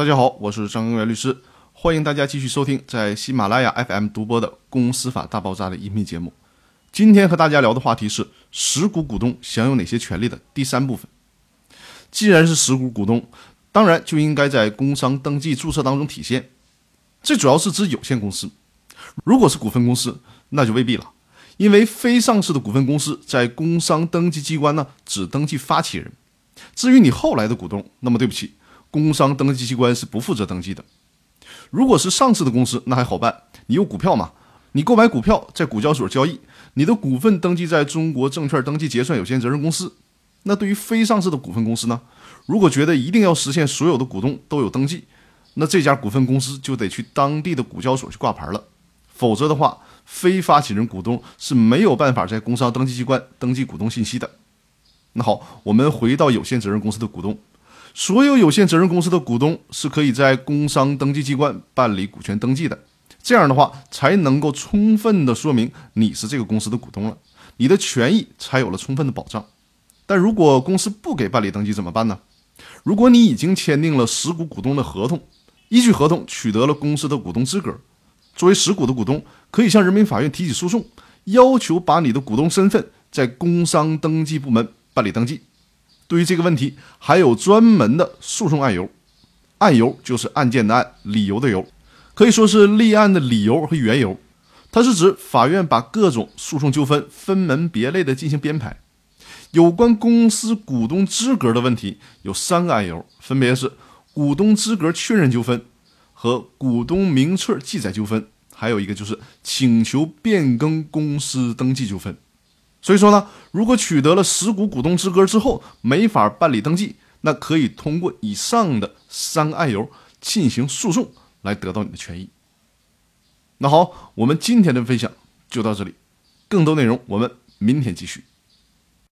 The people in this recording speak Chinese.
大家好，我是张根源律师，欢迎大家继续收听在喜马拉雅 FM 独播的《公司法大爆炸》的音频节目。今天和大家聊的话题是实股股东享有哪些权利的第三部分。既然是实股股东，当然就应该在工商登记注册当中体现。这主要是指有限公司，如果是股份公司，那就未必了，因为非上市的股份公司在工商登记机关呢只登记发起人，至于你后来的股东，那么对不起。工商登记机关是不负责登记的。如果是上市的公司，那还好办，你有股票嘛？你购买股票在股交所交易，你的股份登记在中国证券登记结算有限责任公司。那对于非上市的股份公司呢？如果觉得一定要实现所有的股东都有登记，那这家股份公司就得去当地的股交所去挂牌了。否则的话，非发起人股东是没有办法在工商登记机关登记股东信息的。那好，我们回到有限责任公司的股东。所有有限责任公司的股东是可以在工商登记机关办理股权登记的，这样的话才能够充分的说明你是这个公司的股东了，你的权益才有了充分的保障。但如果公司不给办理登记怎么办呢？如果你已经签订了实股股东的合同，依据合同取得了公司的股东资格，作为实股的股东，可以向人民法院提起诉讼，要求把你的股东身份在工商登记部门办理登记。对于这个问题，还有专门的诉讼案由，案由就是案件的案，理由的由，可以说是立案的理由和缘由。它是指法院把各种诉讼纠纷分门别类的进行编排。有关公司股东资格的问题，有三个案由，分别是股东资格确认纠纷和股东名册记载纠纷，还有一个就是请求变更公司登记纠纷。所以说呢，如果取得了实股股东资格之后没法办理登记，那可以通过以上的三个案由进行诉讼来得到你的权益。那好，我们今天的分享就到这里，更多内容我们明天继续。